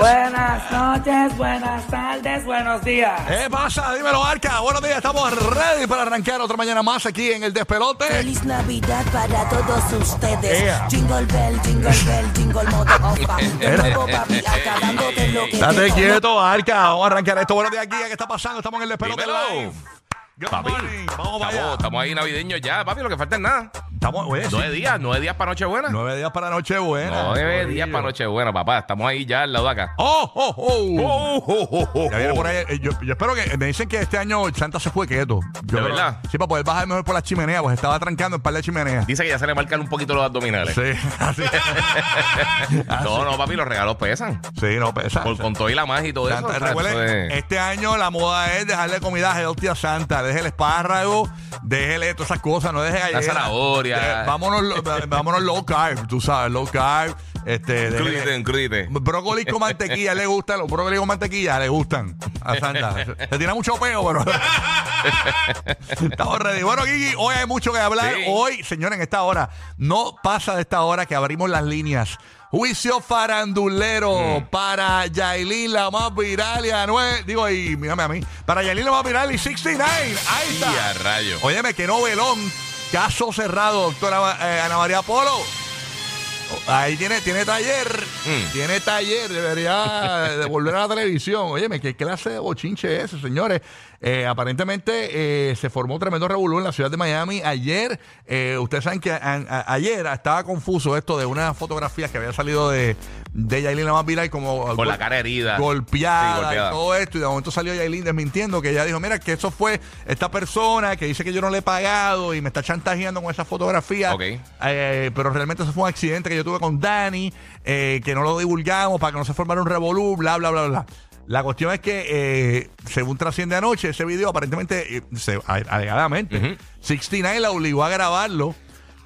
Buenas noches, buenas tardes, buenos días. ¿Qué pasa? Dímelo, Arca. Buenos días, estamos ready para arrancar otra mañana más aquí en el Despelote. Feliz Navidad para todos ustedes. Yeah. Jingle bell, jingle bell, jingle papi, acabándote lo que Estate te quieto, Arca. Vamos a arrancar esto. Buenos días, aquí. ¿Qué está pasando? Estamos en el Despelote Dímelo. live. Good Papi, morning. Vamos para estamos, allá. estamos ahí navideños ya, papi, lo que falta es nada. Estamos, oye, sí, Nueve días, nueve días para Nochebuena. nueve días para Nochebuena. Nueve días para Nochebuena, papá. Estamos ahí ya al lado de acá. ¡Oh, oh, oh! Oh, oh, oh, oh, Ya viene oh. por ahí. eh, Yo, yo espero que. Me dicen que este año Santa se fue quieto. Yo ¿De creo- verdad? Sí, para poder bajar mejor por la chimenea, pues estaba trancando el par de chimeneas. Dice que ya se le marcan un poquito los abdominales. Sí, así. No, no, papi, los regalos pesan. Sí, no pesa. Por, con todo y la magia y todo eso. Santa, o sea, recuerden, eso es- este año la moda es dejarle comida healthy a Santa. Deje el espárrago, déjele todas esas cosas, no deje galletas. zanahoria. Vámonos, vámonos low carb, tú sabes, low carb. Este, un crudite. Brócoli con mantequilla le gustan, los brócoli con mantequilla le gustan a Santa. Se, se tira mucho peo, pero. Estamos ready. Bueno, Gigi, hoy hay mucho que hablar. Sí. Hoy, señores, en esta hora, no pasa de esta hora que abrimos las líneas. Juicio farandulero Mm. para Yailin, la más viral y Anuel. Digo, y mírame a mí. Para Yailin, la más viral y 69. Ahí Y a está. rayo. Óyeme, que novelón. Caso cerrado, doctora eh, Ana María Polo. Ahí tiene, tiene taller. Mm. Tiene taller. Debería de volver a la televisión. Óyeme, ¿qué clase de bochinche es ese, señores? Eh, aparentemente eh, se formó un tremendo revolú en la ciudad de Miami. Ayer, eh, ustedes saben que a- a- ayer estaba confuso esto de unas fotografías que había salido de, de Yailin la más viral como Con la cara herida. golpeada, Sí, golpeada. y todo esto. Y de momento salió Yailin desmintiendo que ella dijo, mira, que eso fue esta persona que dice que yo no le he pagado y me está chantajeando con esa fotografía. Ok. Eh, pero realmente eso fue un accidente que yo tuve con Dani, eh, que no lo divulgamos para que no se formara un revolú, bla, bla, bla, bla. La cuestión es que, eh, según trasciende anoche, ese video aparentemente, eh, se- a- alegadamente, Ujú. 69 la obligó a grabarlo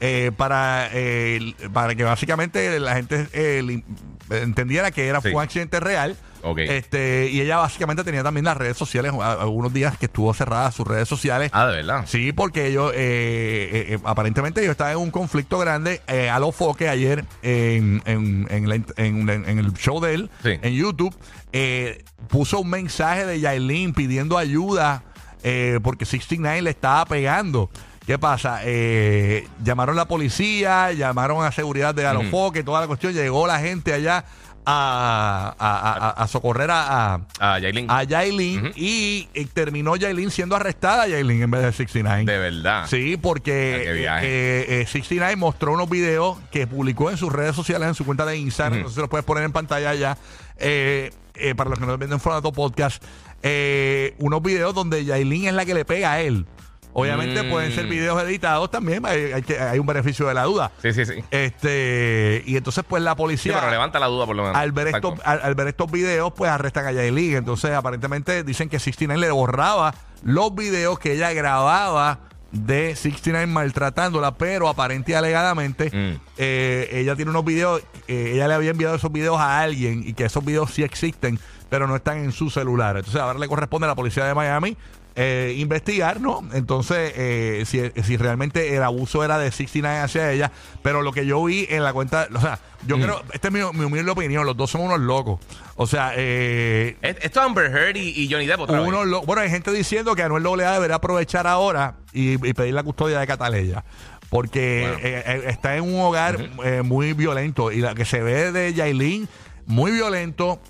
eh, para, eh, para que básicamente la gente eh, li- entendiera que era Sí. fue un accidente real. Ok. Este, y ella básicamente tenía también las redes sociales, a- algunos días que estuvo cerrada sus redes sociales. Ah, de verdad. Sí, porque ellos, eh, eh, eh, aparentemente ellos estaban en un conflicto grande eh, a los foques ayer en, en, en la- en- en- en el show de él, Sí. en YouTube, eh, puso un mensaje de Yailin pidiendo ayuda eh, porque 69 le estaba pegando. ¿Qué pasa? Eh, llamaron a la policía, llamaron a seguridad de Alofoque, toda la cuestión, llegó la gente allá a, a- a- a- a socorrer a, a- Yailin. a Yailin Ujú. y, eh, terminó Yailin siendo arrestada Yailin en vez de 69. De verdad. Sí, porque Ah, qué viaje. eh, eh, 69 mostró unos videos que publicó en sus redes sociales, en su cuenta de Instagram. Entonces los puedes poner en pantalla ya. eh, eh, para los que no ven en formato podcast, eh, unos videos donde Yailin es la que le pega a él. Obviamente Mm. pueden ser videos editados también, hay, hay que- hay un beneficio de la duda. Sí, sí, sí. Este, y entonces, pues la Sí, policía pero levanta la duda por lo menos. al ver, estos, al ver estos videos, pues arrestan a Yailin. Entonces, aparentemente dicen que 69 le borraba los videos que ella grababa de 69 maltratándola, pero aparente y alegadamente Mm. eh, ella tiene unos videos, eh, ella le había enviado esos videos a alguien y que esos videos sí existen, pero no están en su celular. Entonces, ahora le corresponde a la policía de Miami eh, investigar, ¿no? Entonces, eh, si, si realmente el abuso era de 69 hacia ella, pero lo que yo vi en la cuenta, o sea, yo Mm. creo, esta es mi, mi humilde opinión, los dos son unos locos. O sea, eh, Es- Esto es Amber Heard y, y Johnny Depp otra unos bueno, hay gente diciendo que Anuel AA debería aprovechar ahora y, y pedir la custodia de Cataleya. Porque eh, eh, está en un hogar eh, muy violento y la que se ve de Yailin, muy violento,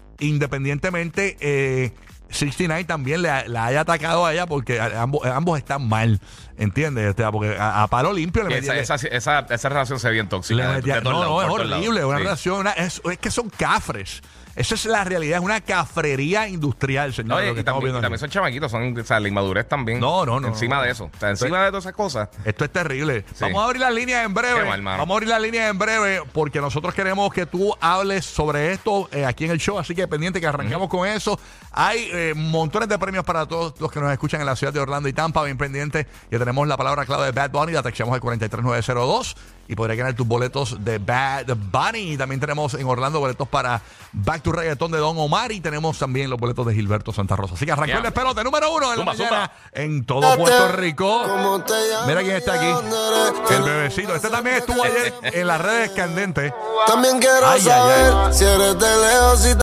independientemente, eh, 69 también le, la haya atacado a ella porque a- ambos, ambos están mal, ¿entiendes? O sea, porque a, a palo limpio le metía- esa, esa, esa, esa relación se ve bien tóxica. de- metía- de no, no, es horrible. Una Sí. relación, una- es, es que son cafres. Esa es la realidad, es una cafrería industrial, señor. Oye, lo que y también, y también son chamaquitos, son, o sea, la inmadurez también. No, no, no, Encima no. de eso. O sea, encima de todas esas cosas. Esto es terrible. Sí. Vamos a abrir las líneas en breve. Qué mal. Vamos a abrir las líneas en breve porque nosotros queremos que tú hables sobre esto eh, aquí en el show. Así que pendiente que arrancamos con eso. Hay eh, montones de premios para todos los que nos escuchan en la ciudad de Orlando y Tampa. Bien pendiente que tenemos la palabra clave de Bad Bunny. La textamos al 43902 y podrás ganar tus boletos de Bad Bunny. Y también tenemos en Orlando boletos para Back to Reggaeton de Don Omar y tenemos también los boletos de Gilberto Santa Rosa. Así que arrancó Ya. el despelote número uno en la mañana en todo Puerto Rico. Mira quién está aquí. El bebecito. Este también estuvo ayer en las redes candentes. También quiero Ay, ay, saber ay. si eres de lejos y